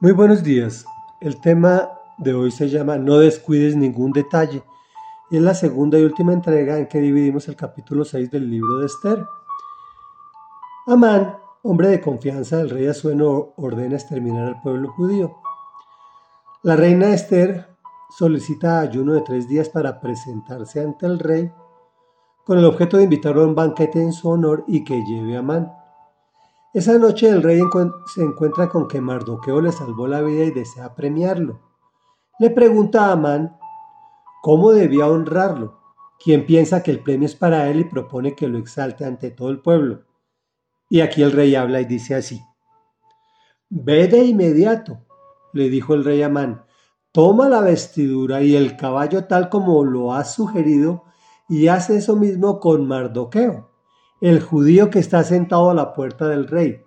Muy buenos días. El tema de hoy se llama No descuides ningún detalle y es la segunda y última entrega en que dividimos el capítulo 6 del libro de Esther. Amán, hombre de confianza del rey Asueno, ordena exterminar al pueblo judío. La reina Esther solicita ayuno de tres días para presentarse ante el rey con el objeto de invitarlo a un banquete en su honor y que lleve a Amán. Esa noche el rey se encuentra con que Mardoqueo le salvó la vida y desea premiarlo. Le pregunta a Amán cómo debía honrarlo, quien piensa que el premio es para él y propone que lo exalte ante todo el pueblo. Y aquí el rey habla y dice así. Ve de inmediato, le dijo el rey Amán, toma la vestidura y el caballo tal como lo has sugerido y haz eso mismo con Mardoqueo el judío que está sentado a la puerta del rey.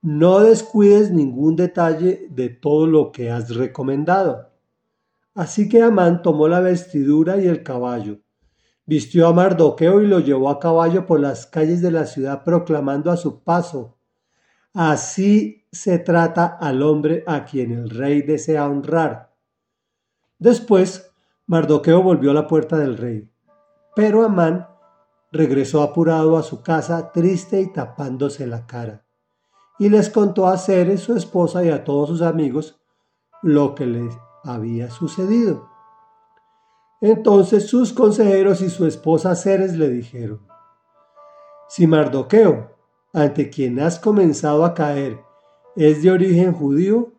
No descuides ningún detalle de todo lo que has recomendado. Así que Amán tomó la vestidura y el caballo, vistió a Mardoqueo y lo llevó a caballo por las calles de la ciudad proclamando a su paso, así se trata al hombre a quien el rey desea honrar. Después, Mardoqueo volvió a la puerta del rey, pero Amán regresó apurado a su casa triste y tapándose la cara, y les contó a Ceres, su esposa, y a todos sus amigos lo que les había sucedido. Entonces sus consejeros y su esposa Ceres le dijeron, si Mardoqueo, ante quien has comenzado a caer, es de origen judío,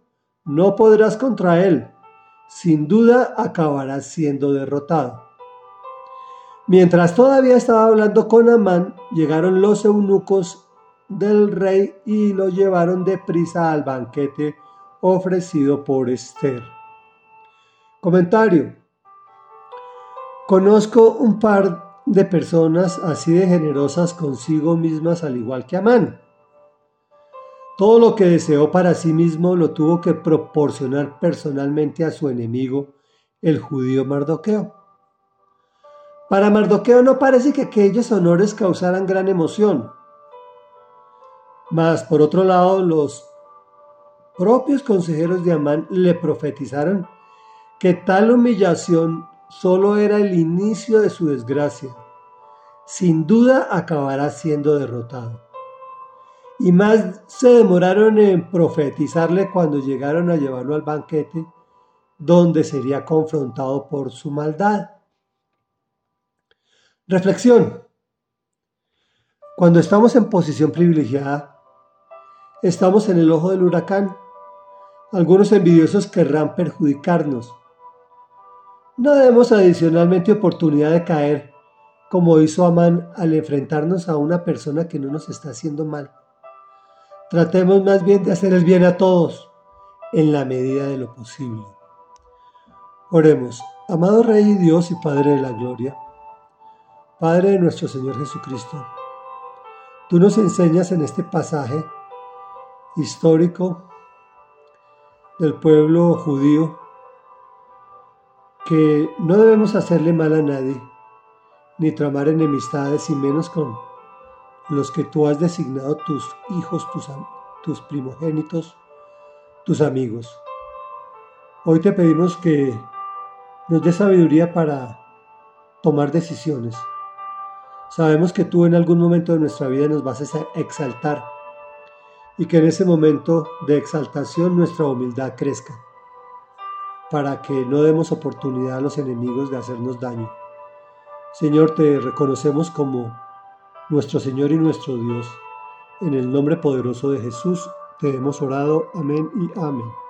no podrás contra él, sin duda acabarás siendo derrotado. Mientras todavía estaba hablando con Amán, llegaron los eunucos del rey y lo llevaron deprisa al banquete ofrecido por Esther. Comentario. Conozco un par de personas así de generosas consigo mismas al igual que Amán. Todo lo que deseó para sí mismo lo tuvo que proporcionar personalmente a su enemigo, el judío Mardoqueo. Para Mardoqueo no parece que aquellos honores causaran gran emoción. Mas, por otro lado, los propios consejeros de Amán le profetizaron que tal humillación solo era el inicio de su desgracia. Sin duda acabará siendo derrotado. Y más se demoraron en profetizarle cuando llegaron a llevarlo al banquete, donde sería confrontado por su maldad. Reflexión. Cuando estamos en posición privilegiada, estamos en el ojo del huracán. Algunos envidiosos querrán perjudicarnos. No demos adicionalmente oportunidad de caer, como hizo Amán al enfrentarnos a una persona que no nos está haciendo mal. Tratemos más bien de hacer el bien a todos, en la medida de lo posible. Oremos, amado Rey Dios y Padre de la Gloria. Padre de nuestro Señor Jesucristo, tú nos enseñas en este pasaje histórico del pueblo judío que no debemos hacerle mal a nadie, ni tramar enemistades, y menos con los que tú has designado tus hijos, tus, primogénitos, tus amigos. Hoy te pedimos que nos dé sabiduría para tomar decisiones Sabemos que tú en algún momento de nuestra vida nos vas a exaltar y que en ese momento de exaltación nuestra humildad crezca para que no demos oportunidad a los enemigos de hacernos daño. Señor, te reconocemos como nuestro Señor y nuestro Dios. En el nombre poderoso de Jesús te hemos orado. Amén y amén.